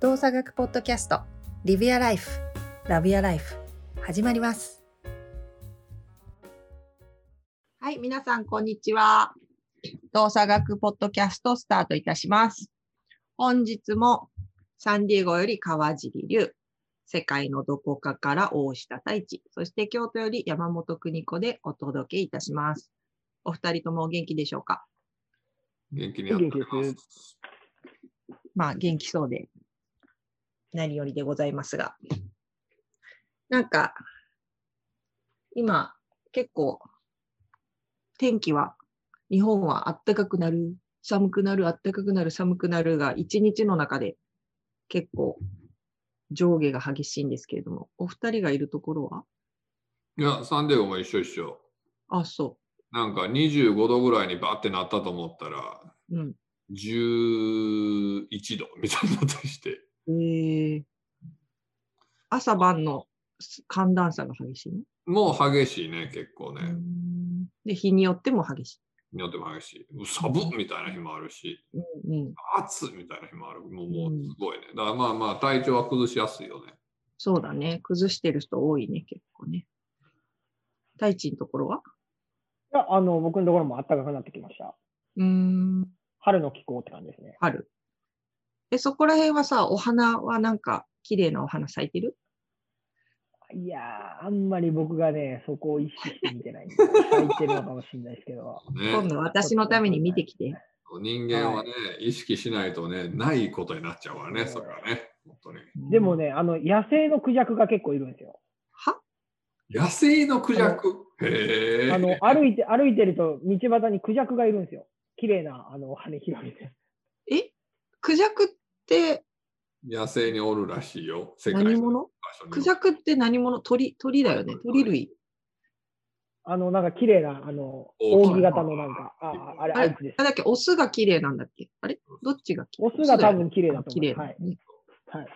動作学ポッドキャストリビアライフラビアライフ始まります。はい皆さんこんにちは。動作学ポッドキャストスタートいたします。本日もサンディエゴより川尻龍世界のどこかから大下太一そして京都より山本邦子でお届けいたします。お二人ともお元気でしょうか？元気にやってます。まあ元気そうで何よりでございますが。なんか、今結構天気は日本は暖かくなる、寒くなる、暖かくなる、寒くなるが一日の中で結構上下が激しいんですけれども、お二人がいるところは？いや、サンデーゴも一緒一緒。あ、そなんか25度ぐらいにバーってなったと思ったら、う。うん。11度みたいになったりして。えー、朝晩の寒暖差が激しいの？もう激しいね、結構ね。うんで、日によっても激しい。によっても激しい。寒っみたいな日もあるし、うんうん、暑っみたいな日もある。もうもうすごいね。だからまあまあ体調は崩しやすいよね。そうだね。崩してる人多いね、結構ね。太一のところは？いや、あの、僕のところも暖かくなってきました。うーん、春の気候って感じですね。春。え、そこら辺はさ、お花はなんか、綺麗なお花咲いてる？いやー、あんまり僕がね、そこを意識して見てないんで、咲いてるのかもしれないですけど。ね今度私のために見てきて。人間はね、意識しないとね、ないことになっちゃうからね、それはね。本当に。でもね、あの、野生のクジャクが結構いるんですよ。は？野生のクジャク？へえ。あの、歩いて、歩いてると道端にクジャクがいるんですよ。綺麗な、あの、羽広げて。え？クジャクって野生におるらしいよ。世界の何者？場所にクジャクって何者？鳥、鳥だよね。鳥類。あの、なんか綺麗な、あの、扇型のなんか、あ、あれ、あれあいつですあ。れだっけ？オスが綺麗なんだっけ？あれ？どっちが綺麗？オスが多分綺麗だと綺麗思う。はい。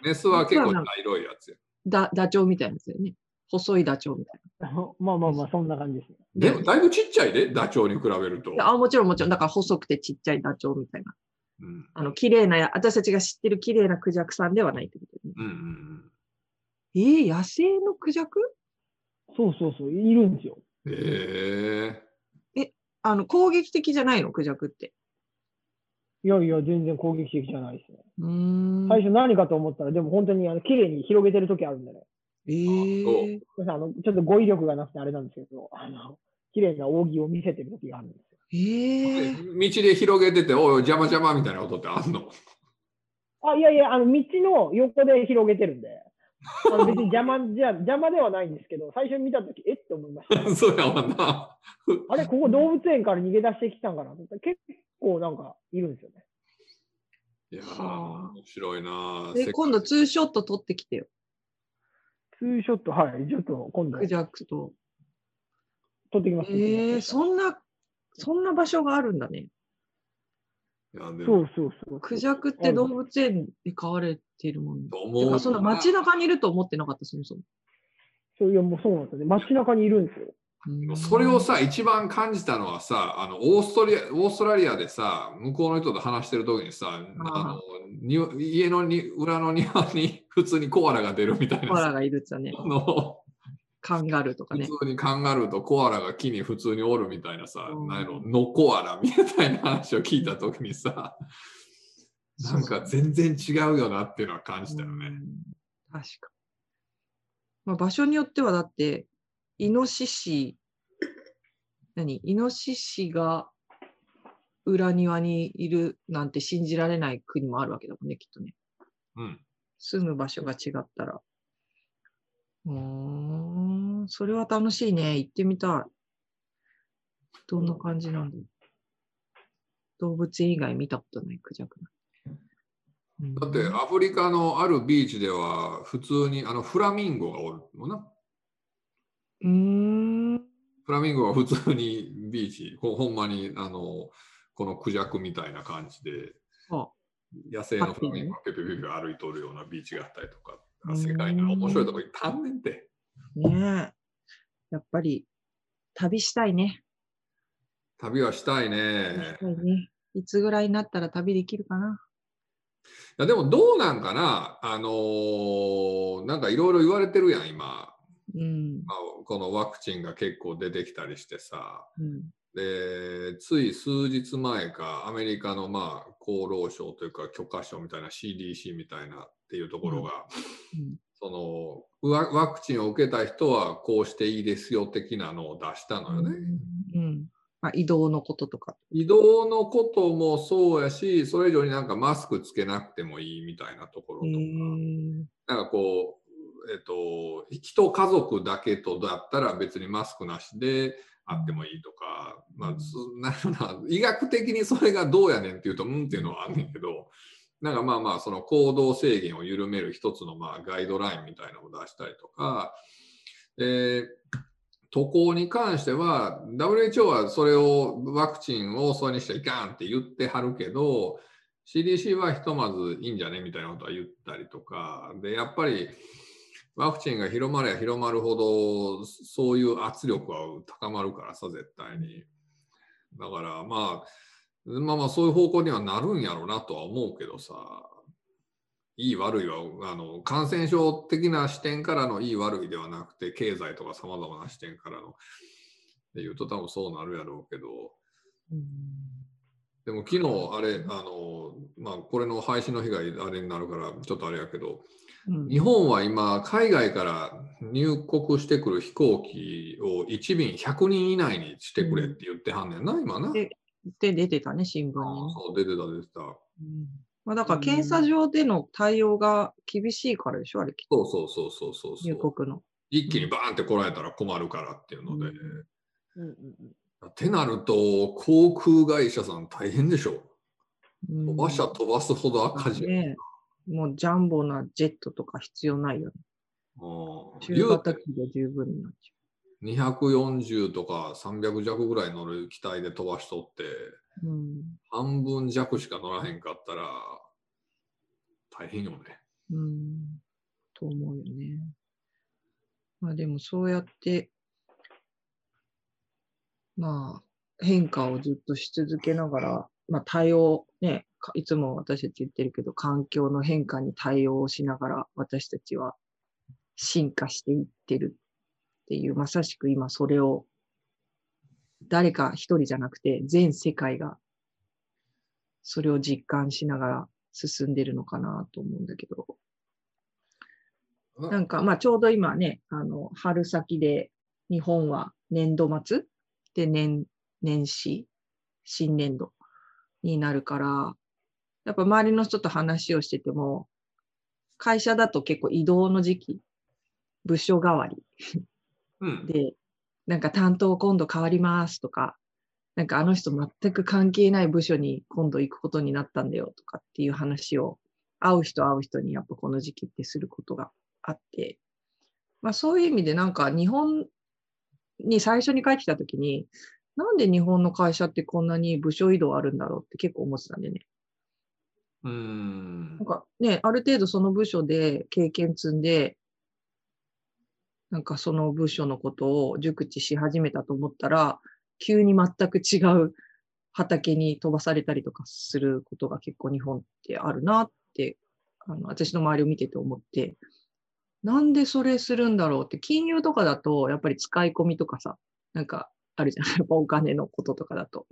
メスは結構茶色いやつや。だダチョウみたいなやつだよね。細いダチョウみたいまあまあまあ、そんな感じですね。でもだいぶちっちゃいで、ダチョウに比べると。な。あ、もちろんもちろん。だから細くてちっちゃいダチョウみたいな。うんあの、綺麗なや、私たちが知ってる綺麗なクジャクさんではないってことね。うんうんえー、野生のクジャク？そうそうそう、いるんですよ。うん。へえ。あの、攻撃的じゃないのクジャクって？いやいや、全然攻撃的じゃないですね。うーん。最初何かと思ったら、でも本当にあの綺麗に広げてる時あるんでね。えー、あのちょっと語彙力がなくてあれなんですけど、あの綺麗な扇を見せてる時があるんですよ。えー、道で広げてて、おいおい邪魔邪魔みたいなことってあんの？あ、いやいや、あの道の横で広げてるんで、あの別に邪魔 じゃ邪魔ではないんですけど、最初に見た時え？って思いました。そうやわな。あれ、ここ動物園から逃げ出してきたんかな？と思ったら結構なんかいるんですよね。いやー、はあ面白いな。で、今度ツーショット撮ってきてよ。ツーショット、はい、ちょっと今度クジャクと。撮ってきます。えー、そんな、そんな場所があるんだね。いやでもそうそうそう。クジャクって動物園で飼われてるもん。とて思うかそんな街中にいると思ってなかった、そもそも。そういや、もうそうなんですよね。街中にいるんですよ。うんそれをさ、一番感じたのはさ、あのオーストリアオーストラリアでさ、向こうの人と話してる時にさ、あのに家のに裏の庭に普通にコアラが出るみたいなさ、コアラがいるっつはね、あのカンガルーとかね。普通にカンガルーとコアラが木に普通におるみたいなさ、うんなんやろ、ノコアラみたいな話を聞いた時にさ、なんか全然違うよなっていうのは感じたよね。うん確か。まあ、場所によってはだって、イノシシ、何？イノシシが裏庭にいるなんて信じられない国もあるわけだもんね、きっとね。うん。住む場所が違ったら。うーん、それは楽しいね。行ってみたい。どんな感じなんだろう動物園以外見たことないクジャクな。うんだってアフリカのあるビーチでは普通にあのフラミンゴがおるのな。うーん。フラミンゴは普通にビーチ、ほほんまにあのこのクジャクみたいな感じで、あ野生のフラミンゴがペペペペ歩いとるようなビーチがあったりとか、うん世界の面白いところに足んねんて。ねえ。やっぱり、旅したいね。旅はしたい旅しね。たいね。いつぐらいになったら旅できるかな。やでもどうなんかな、あのーなんかいろいろ言われてるやん、今、うん。まあ、このワクチンが結構出てきたりしてさ。うん。で、つい数日前か、アメリカのまあ厚労省というか許可証みたいな CDC みたいなっていうところが、うんそのワワクチンを受けた人はこうしていいですよ的なのを出したのよね。うん。まあ、移動のこととか。移動のこともそうやし、それ以上になんかマスクつけなくてもいいみたいなところとか、なんかこう、えっと、人家族だけとだったら別にマスクなしであってもいいとか、まあ、そ なん医学的にそれがどうやねんっていうと、うんっていうのはあんねんけど、なんかまあまあ、その行動制限を緩める一つのまあガイドラインみたいなのを出したりとか、で渡航に関しては、WHO はそれをワクチンをそれにしちゃいかんって言ってはるけど、CDC はひとまずいいんじゃねみたいなことは言ったりとか、で、やっぱりワクチンが広まれば広まるほど、そういう圧力は高まるからさ、絶対に。だからまあ、まあまあそういう方向にはなるんやろうなとは思うけどさ、いい悪いはあの感染症的な視点からのいい悪いではなくて、経済とかさまざまな視点からの。で言うと多分そうなるやろうけど、うん。でも昨日あれ、あの、まあこれの配信の日があれになるからちょっとあれやけど、うん日本は今海外から入国してくる飛行機を1便100人以内にしてくれって言ってはんねんな、今な。でで、出てたね、新聞あにね。そう出てた出てた。うんまあ、だから検査場での対応が厳しいからでしょ、あれ、そうそうそうそうそうそう。入国の。一気にバーンって来られたら困るからっていうので。うんうんうんうんってなると、航空会社さん大変でしょ。うん飛ばしゃ飛ばすほど赤字。ねもうジャンボなジェットとか必要ないよね。うん中型機で十分になっち240とか300弱ぐらい乗る機体で飛ばしとって、ゃう。うん。半分弱しか乗らへんかったら、大変よね。うん。と思うよね。まあでもそうやって、まあ変化をずっとし続けながら、まあ対応、ね、かいつも私たち言ってるけど、環境の変化に対応しながら私たちは進化していってるっていう、まさしく今それを誰か一人じゃなくて全世界がそれを実感しながら進んでるのかなと思うんだけど、なんか、まあ、ちょうど今ね、あの、春先で、日本は年度末で年、年始、新年度になるから、やっぱ周りの人と話をしてても、会社だと結構移動の時期、部署代わりうん。で、なんか担当今度変わりますとか、なんかあの人全く関係ない部署に今度行くことになったんだよとかっていう話を、会う人会う人にやっぱこの時期ってすることがあって、まあそういう意味でなんか日本に最初に帰ってきたときに、なんで日本の会社ってこんなに部署移動あるんだろうって結構思ってたんでね。うんなん。かね、ある程度その部署で経験積んで、なんかその部署のことを熟知し始めたと思ったら、急に全く違う畑に飛ばされたりとかすることが結構日本ってあるなって、あの私の周りを見てて思って、なんでそれするんだろうって、金融とかだとやっぱり使い込みとかさ、なんかあるじゃん。やっぱお金のこととかだと。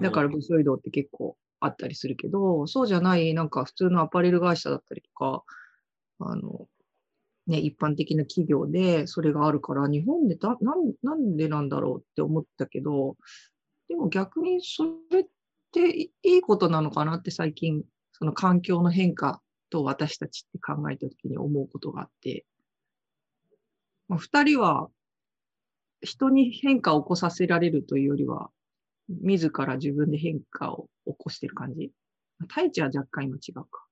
だから部署移動って結構あったりするけど、そうじゃない、なんか普通のアパレル会社だったりとか、あの、ね、一般的な企業でそれがあるから、日本でだなんなんでなんだろうって思ったけど、でも逆にそれっていいことなのかなって最近、その環境の変化と私たちって考えたときに思うことがあって、まあ、二人は人に変化を起こさせられるというよりは、自ら自分で変化を起こしてる感じ。太一は若干今違うか。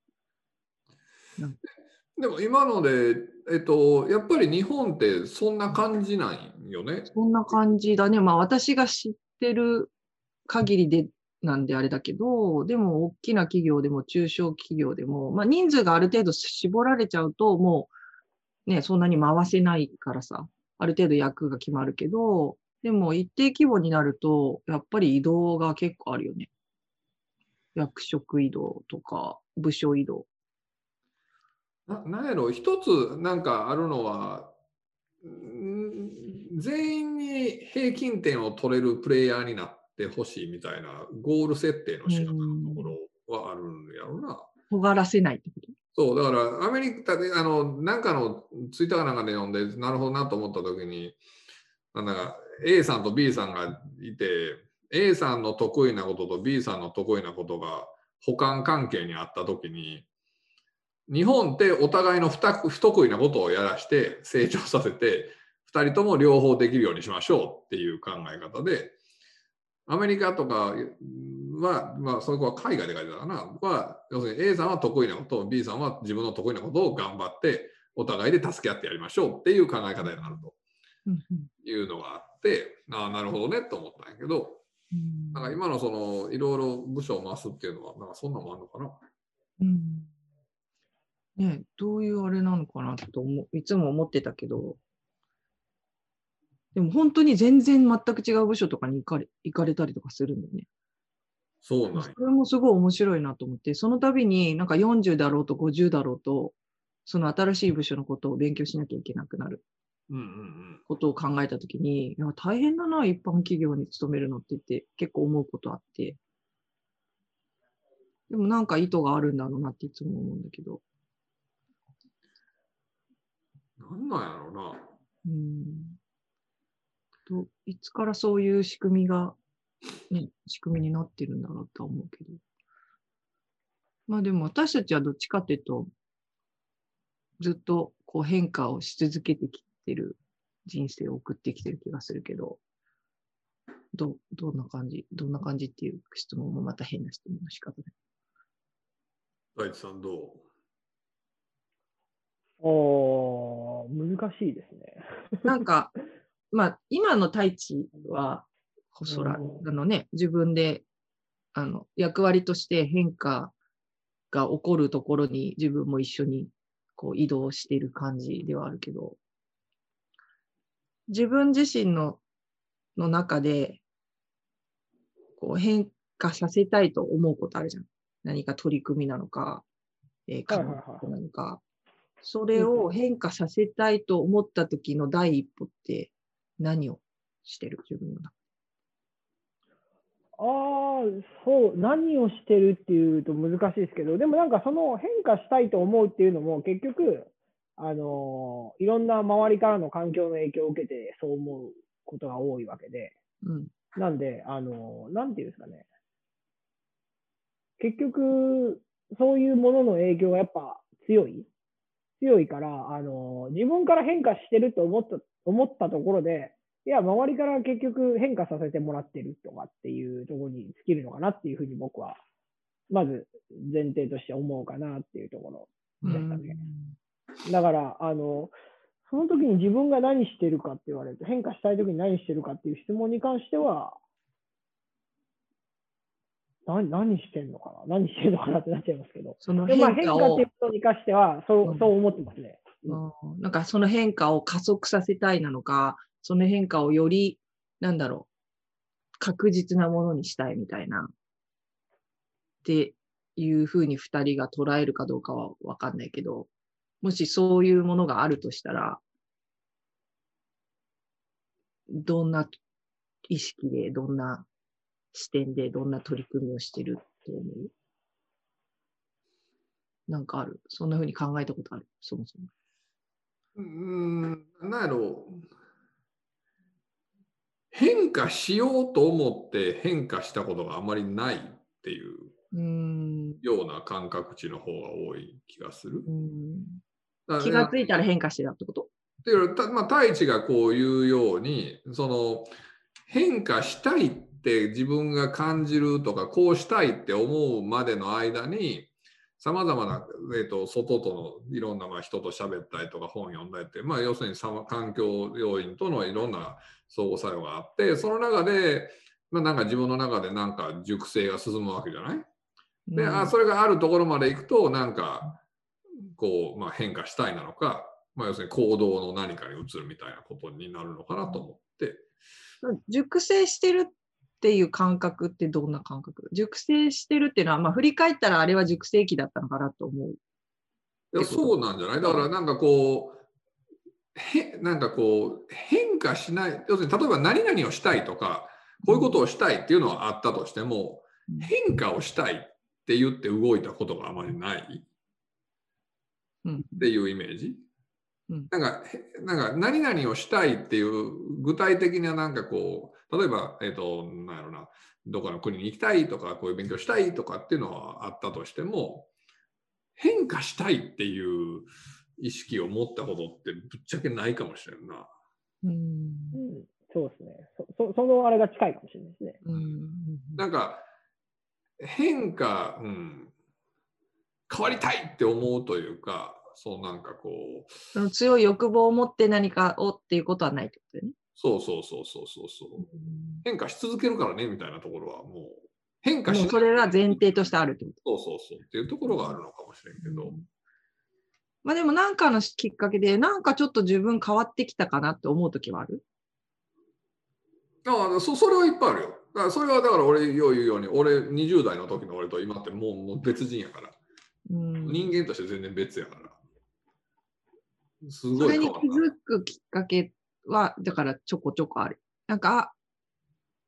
でも今ので、えっと、やっぱり日本ってそんな感じなんよね？そんな感じだね。まあ私が知ってる限りでなんであれだけど、でも大きな企業でも中小企業でも、まあ人数がある程度絞られちゃうと、もうね、そんなに回せないからさ、ある程度役が決まるけど、でも一定規模になると、やっぱり移動が結構あるよね。役職移動とか部署移動。ななんやろ？一つなんかあるのはん全員に平均点を取れるプレイヤーになってほしいみたいなゴール設定の仕方のところはあるんやろうな。尖らせないってこと？そう、だからアメリカで、あの、なんかのツイッターかなんかで読んで、なるほどなと思ったときに、なんだか A さんと B さんがいて、A さんの得意なことと B さんの得意なことが補完関係にあったときに、日本ってお互いの不得不得意なことをやらして成長させて、2人とも両方できるようにしましょうっていう考え方で、アメリカとかは、まあ、そこは海外で書いてたかな、は、要するに A さんは得意なこと、B さんは自分の得意なことを頑張って、お互いで助け合ってやりましょうっていう考え方になると。いうのがあって、ああ、なるほどねと思ったんやけど、うんなんか今のその、いろいろ部署を回すっていうのは、なんかそんなのもあるのかな？うんねえどういうあれなのかなといつも思ってたけど、でも本当に全然全く違う部署とかに行かれ行かれたりとかするんだよね。そうなんやそれもすごい面白いなと思って、その度になんか40だろうと50だろうと、その新しい部署のことを勉強しなきゃいけなくなる。ことを考えたときに、いや大変だな、一般企業に勤めるのって言って結構思うことあって。でもなんか意図があるんだろうなっていつも思うんだけど。なんなんやろうな。うん。といつからそういう仕組みが、ね、仕組みになってるんだろうとは思うけど。まあでも私たちはどっちかっていうと、ずっとこう変化をし続けてきてる人生を送ってきてる気がするけど、ど、どんな感じどんな感じっていう質問もまた変な質問の仕方で。大地さんどう？おー、難しいですね。なんか、まあ、今の太一は、そら、うんあのね、自分で、あの、役割として変化が起こるところに自分も一緒にこう移動している感じではあるけど、自分自身の、の中で、こう変化させたいと思うことあるじゃん。何か取り組みなのか、えー、はいはいはい科学なのか。それを変化させたいと思った時の第一歩って何をしてる？自分の中ああ、そう、何をしてるっていうと難しいですけど、でもなんかその変化したいと思うっていうのも結局、あのいろんな周りからの環境の影響を受けてそう思うことが多いわけで、うん。なんで、あのなんていうんですかね。結局、そういうものの影響がやっぱ強い？強いから、あの自分から変化してると思った思ったところで、いや、周りから結局変化させてもらってるとかっていうところに尽きるのかなっていうふうに僕は、まず前提として思うかなっていうところでしたね。だから、あの、その時に自分が何してるかって言われると、変化したい時に何してるかっていう質問に関しては、何何してんのかな？何してんのかなってなっちゃいますけど。そのでもまあ変変化を化っていう、ことに関しては、そうう、ん。そう思ってますね。うん。なんかその変化を加速させたいなのか、その変化をより、なんだろう、確実なものにしたいみたいな、っていうふうに二人が捉えるかどうかはわかんないけど、もしそういうものがあるとしたら、どんな意識で、どんな視点で、どんな取り組みをしてると思う？なんかある？そんなふうに考えたことある？そもそも。うーん、なんやろう。変化しようと思って変化したことがあまりないっていう。ような感覚値の方が多い気がする。うん気がついたら変化してたってこと？っていうたまあ、太一がこう言うようにその変化したいって自分が感じるとかこうしたいって思うまでの間にさまざまな、えー、と外とのいろんなまあ人と喋ったりとか本読んだりって、まあ、要するに環境要因とのいろんな相互作用があってその中で、まあ、なんか自分の中でなんか熟成が進むわけじゃない？で、うん。あそれがあるところまで行くとなんかこう、まあ、変化したいなのか、まあ、要するに行動の何かに移るみたいなことになるのかなと思って。熟成してるっっていう感覚ってどんな感覚？熟成してるっていうのは、まあ、振り返ったらあれは熟成期だったのかなと思う。いやそうなんじゃない？だからなんかこうへなんかこう変化しない要するに例えば何々をしたいとかこういうことをしたいっていうのはあったとしてもうん。変化をしたいって言って動いたことがあまりない。うんっていうイメージ、うん。なんかへなんか何々をしたいっていう具体的ななんかこう例えば、えっとなんやろなどこかの国に行きたいとかこういう勉強したいとかっていうのはあったとしても変化したいっていう意識を持ったことってぶっちゃけないかもしれんな。うん。うん、そうですね。そそ。そのあれが近いかもしれないですね。うん。なんか変化、うん、変わりたいって思うというかそうなんかこう。その強い欲望を持って何かをっていうことはないってことね。そうそうそうそうそうそう。変化し続けるからねみたいなところはもう変化しない。もうそれが前提としてあるってこと。そうそうそうっていうところがあるのかもしれんけど、まあでも何かのきっかけで、なんかちょっと自分変わってきたかなって思うときはある？ああそそれはいっぱいあるよ。だからそれはだから俺よう言うように俺20代の時の俺と今ってもうもう別人やからうん人間として全然別やから。すそごいれに気。づくきっかけは、だからちょこちょこある。なんか、あ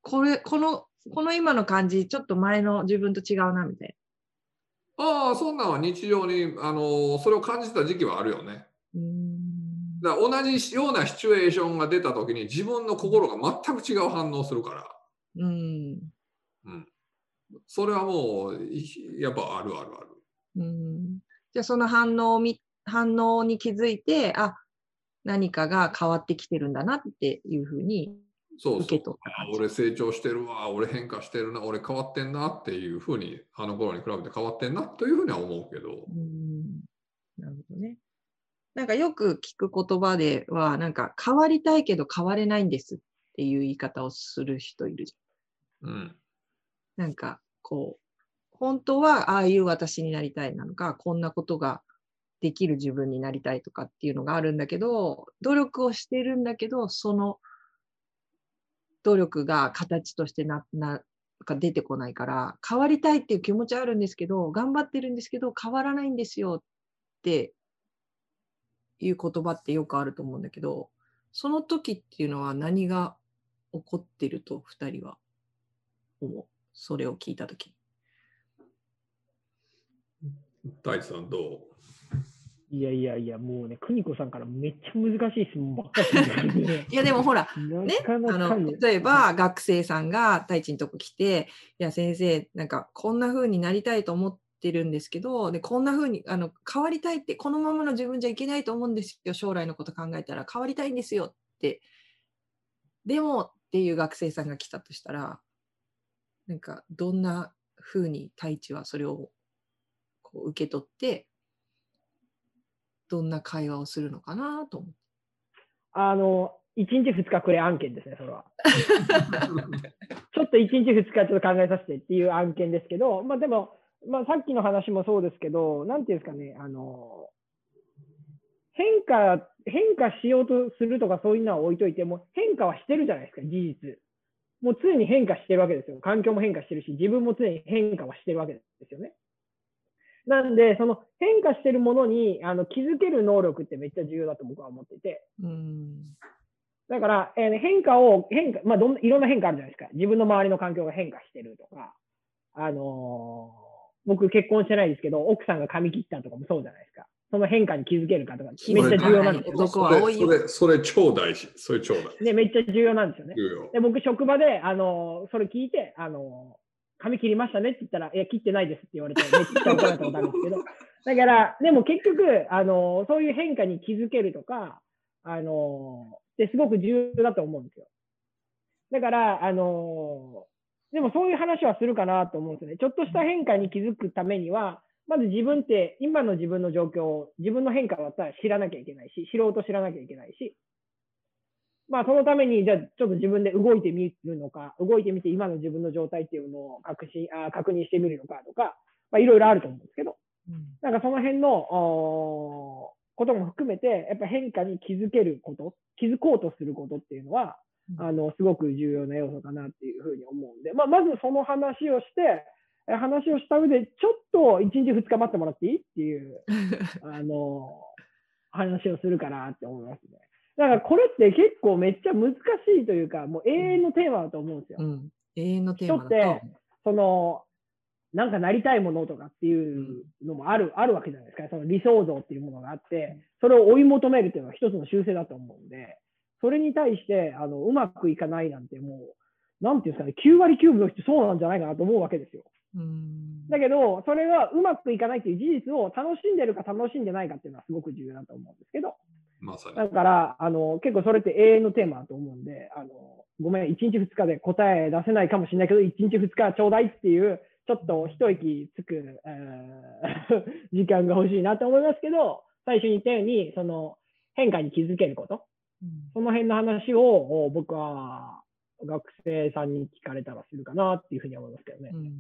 これ、この、この今の感じ、ちょっと前の自分と違うな、みたいああそんなんは日常にあのそれを感じた時期はあるよね。な。うん。だ同じようなシチュエーションが出た時に自分の心が全く違う反応をするから、うん。うん、それはもういやっぱあるあるある。うん。じゃあその反応をみ、反応に気づいて、あ、何かが変わってきてるんだなっていうふうにそうそう。俺成長してるわ、俺変化してるな、俺変わってんなっていうふうに、あの頃に比べて変わってんなというふうには思うけど、うんなるほどね。なんかよく聞く言葉では、なんか変わりたいけど変われないんですっていう言い方をする人いるじうん、ゃん。なんかこう、本当はああいう私になりたいなのか、こんなことができる自分になりたいとかっていうのがあるんだけど、努力をしてるんだけど、その努力が形としてな、な、が出てこないから、変わりたいっていう気持ちはあるんですけど、頑張ってるんですけど、変わらないんですよっていう言葉ってよくあると思うんだけど、その時っていうのは何が起こってると二人は思う？それを聞いた時。大地さんどう？いやいやいや、もうね、邦子さんからめっちゃ難しい質問ばっかりね。いやでもほら、ねあの例えば学生さんが太一のとこ来て「いや先生なんかこんな風になりたいと思ってるんですけどでこんな風にあの変わりたいってこのままの自分じゃいけないと思うんですよ将来のこと考えたら。変わりたいんですよ」って。でもっていう学生さんが来たとしたらなんかどんな風に太一はそれをこう受け取ってどんな会話をするのかなと思って。あの、1日2日くれ案件ですね、それは。ちょっと1日2日ちょっと考えさせてっていう案件ですけど、まあでも、まあさっきの話もそうですけど、なんていうんですかね、あの、変化、変化しようとするとかそういうのは置いといても、変化はしてるじゃないですか、事実。もう常に変化してるわけですよ。環境も変化してるし、自分も常に変化はしてるわけですよね。なんで、その変化してるものにあの気づける能力ってめっちゃ重要だと僕は思っていて、うんだから、えーね変化を、変化、まあどん、いろんな変化あるじゃないですか。自分の周りの環境が変化してるとか、あのー僕結婚してないですけど、奥さんが髪切ったとかもそうじゃないですか。その変化に気づけるかとか、めっちゃ重要なんですよ。男は多いよそれそれそれ超大事。それ超大事。ね、めっちゃ重要なんですよね。で、僕、職場で、あのーそれ聞いて、あのー髪切りましたねって言ったら、いや、切ってないですって言われて、めっちゃ怒られたことあるんですけど、だから、でも結局、あのーそういう変化に気づけるとか、あのーってすごく重要だと思うんですよ。だから、あのーでもそういう話はするかなと思うんですよね。ちょっとした変化に気づくためには、まず自分って、今の自分の状況を、自分の変化だったら知らなきゃいけないし、知ろうと知らなきゃいけないし、まあ、そのために、じゃあ、ちょっと自分で動いてみるのか、動いてみて、今の自分の状態っていうのを確信あ確認してみるのかとか、まあ、いろいろあると思うんですけど、なんかその辺のことも含めて、やっぱ変化に気づけること、気づこうとすることっていうのは、あの、すごく重要な要素かなっていうふうに思うんで、まあ、まずその話をして、え話をした上で、ちょっと1日2日待ってもらっていいっていう、あの、話をするかなって思いますね。だからこれって結構めっちゃ難しいというか、もう永遠のテーマだと思うんですよ。うん。永遠のテーマだと人ってその、なんかなりたいものとかっていうのもある、あるわけじゃないですか。その理想像っていうものがあって、それを追い求めるっていうのは一つの習性だと思うんで、それに対して、あの、うまくいかないなんてもう、なんていうんですかね、9割9分の人そうなんじゃないかなと思うわけですよ。うん。だけど、それがうまくいかないっていう事実を楽しんでるか楽しんでないかっていうのはすごく重要だと思うんですけど、まさに。だから、あの、結構それって永遠のテーマだと思うんで、あの、ごめん、1日2日で答え出せないかもしれないけど、1日2日ちょうだいっていう、ちょっと一息つく、えー 時間が欲しいなと思いますけど、最初に言ったように、その変化に気づけること、その辺の話をお僕は学生さんに聞かれたらするかなっていうふうに思いますけどね。うん。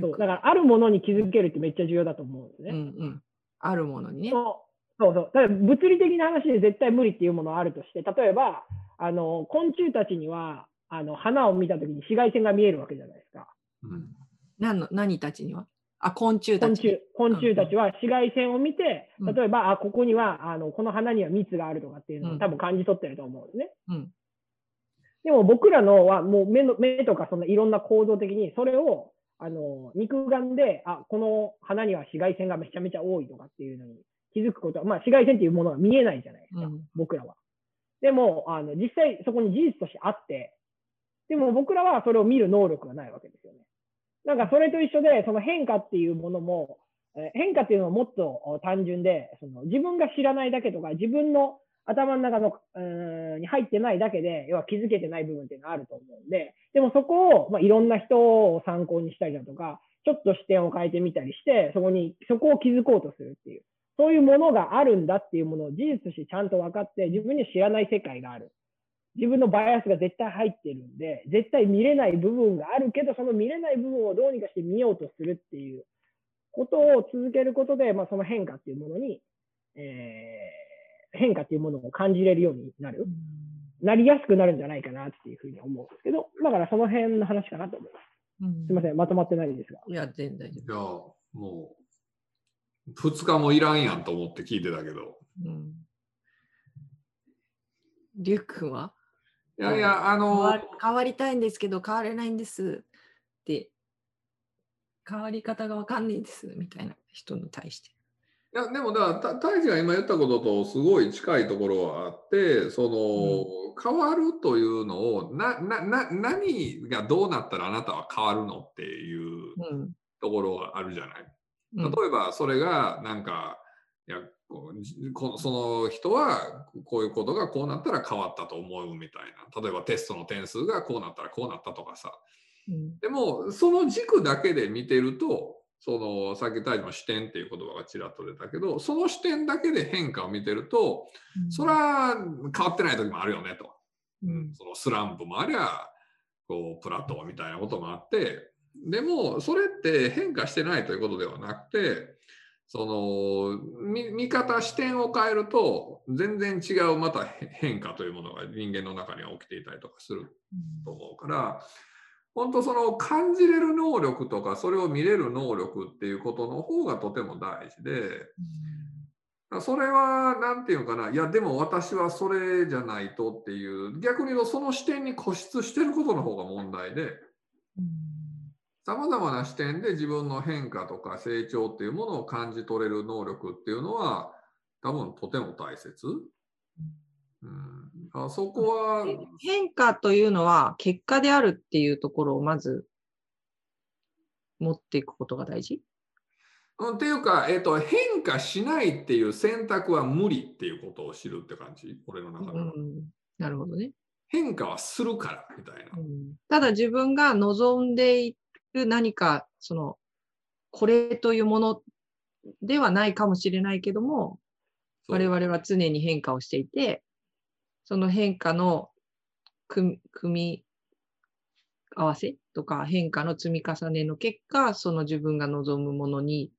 そうだから、あるものに気づけるってめっちゃ重要だと思うんですね。うんうん。あるものにね。そうそうそう。だから物理的な話で絶対無理っていうものがあるとして、例えば、あの、昆虫たちには、あの、花を見たときに紫外線が見えるわけじゃないですか。うん何の何たちには？あ、昆虫たち。昆虫、昆虫たちは紫外線を見て、うん例えば、あ、ここには、あの、この花には蜜があるとかっていうのうんを多分感じ取ってると思うんですね。うん。でも僕らのはもう目の、目とかそのいろんな構造的に、それを、あの、肉眼で、あ、この花には紫外線がめちゃめちゃ多いとかっていうのに気づくことは、まあ紫外線っていうものが見えないじゃないですか。うん。僕らは。でも、あの、実際そこに事実としてあって、でも僕らはそれを見る能力がないわけですよね。なんかそれと一緒で、その変化っていうものも、えー変化っていうのはもっとお単純で、その自分が知らないだけとか、自分の頭の中の、うーんに入ってないだけで、要は気づけてない部分っていうのがあると思うんで、でもそこを、まあ、いろんな人を参考にしたりだとか、ちょっと視点を変えてみたりして、そこに、そこを気づこうとするっていう。そういうものがあるんだっていうものを事実としてちゃんと分かって、自分には知らない世界がある。自分のバイアスが絶対入ってるんで、絶対見れない部分があるけど、その見れない部分をどうにかして見ようとするっていうことを続けることで、まあ、その変化っていうものに、えー変化っていうものを感じれるようになる。なりやすくなるんじゃないかなっていうふうに思うんですけど、だからその辺の話かなと思います。うんすみません、まとまってないですが。いや、全然大丈いや、もう、2日もいらんやんと思って聞いてたけど。夫。うん。リュック君は？いやいや、あ変のわ、変わりたいんですけど変われないんですって変わり方がわかんないんですみたいな人に対して。いやでもだから、た大地が今言ったこととすごい近いところはあって、その、変わるというのをななな、何がどうなったらあなたは変わるのっていううん。ところがあるじゃない。うん例えばそれがなんか、いやこその人はこういうことがこうなったら変わったと思うみたいな。例えばテストの点数がこうなったらこうなったとかさ。うんでも、その軸だけで見てると、そのさっき大事の視点っていう言葉がちらっと出たけど、その視点だけで変化を見てると、それは変わってない時もあるよねと。うんそのスランプもありゃ、こうプラトーみたいなこともあって、でもそれって変化してないということではなくて、その見見方、視点を変えると、全然違うまた変化というものが人間の中には起きていたりとかすると思うから、本当その感じれる能力とか、それを見れる能力っていうことの方がとても大事で、それは何て言うのかな、いやでも私はそれじゃないとっていう、逆に言うとその視点に固執してることの方が問題で、さまざまな視点で自分の変化とか成長っていうものを感じ取れる能力っていうのは、多分とても大切。うん、あそこは、で変化というのは結果であるっていうところをまず持っていくことが大事？うん、っていうか、えっと、変化しないっていう選択は無理っていうことを知るって感じ、俺の中では。うん。なるほどね、変化はするからみたいな。うん。ただ自分が望んでいる何かそのこれというものではないかもしれないけども我々は常に変化をしていてその変化の組組み合わせとか変化の積み重ねの結果その自分が望むものに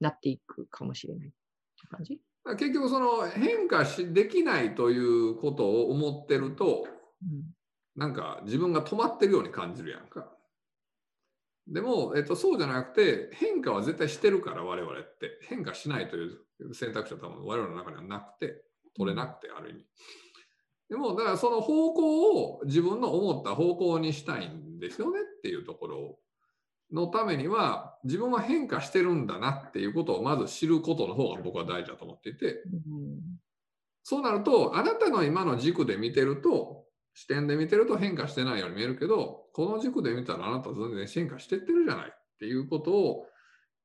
なっていくかもしれない感じ？結局その変化しできないということを思ってるとなんか自分が止まってるように感じるやんか。でも、えっと、そうじゃなくて変化は絶対してるから我々って。変化しないという選択肢は多分我々の中にはなくて取れなくてある意味。でもだからその方向を自分の思った方向にしたいんですよねっていうところのためには自分は変化してるんだなっていうことをまず知ることの方が僕は大事だと思っていて、そうなるとあなたの今の軸で見てると視点で見てると変化してないように見えるけどこの軸で見たらあなた全然変化してってるじゃないっていうことを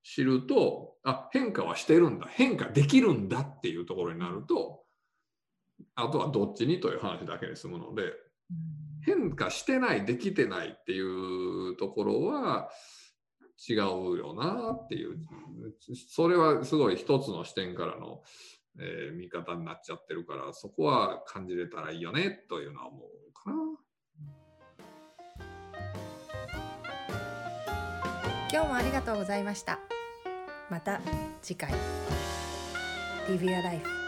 知るとあ変化はしてるんだ変化できるんだっていうところになるとあとはどっちにという話だけに済むので変化してないできてないっていうところは違うよなっていう。それはすごい一つの視点からの、えー、見方になっちゃってるからそこは感じれたらいいよねというのは思うかな。今日もありがとうございました。また次回。リビアライフ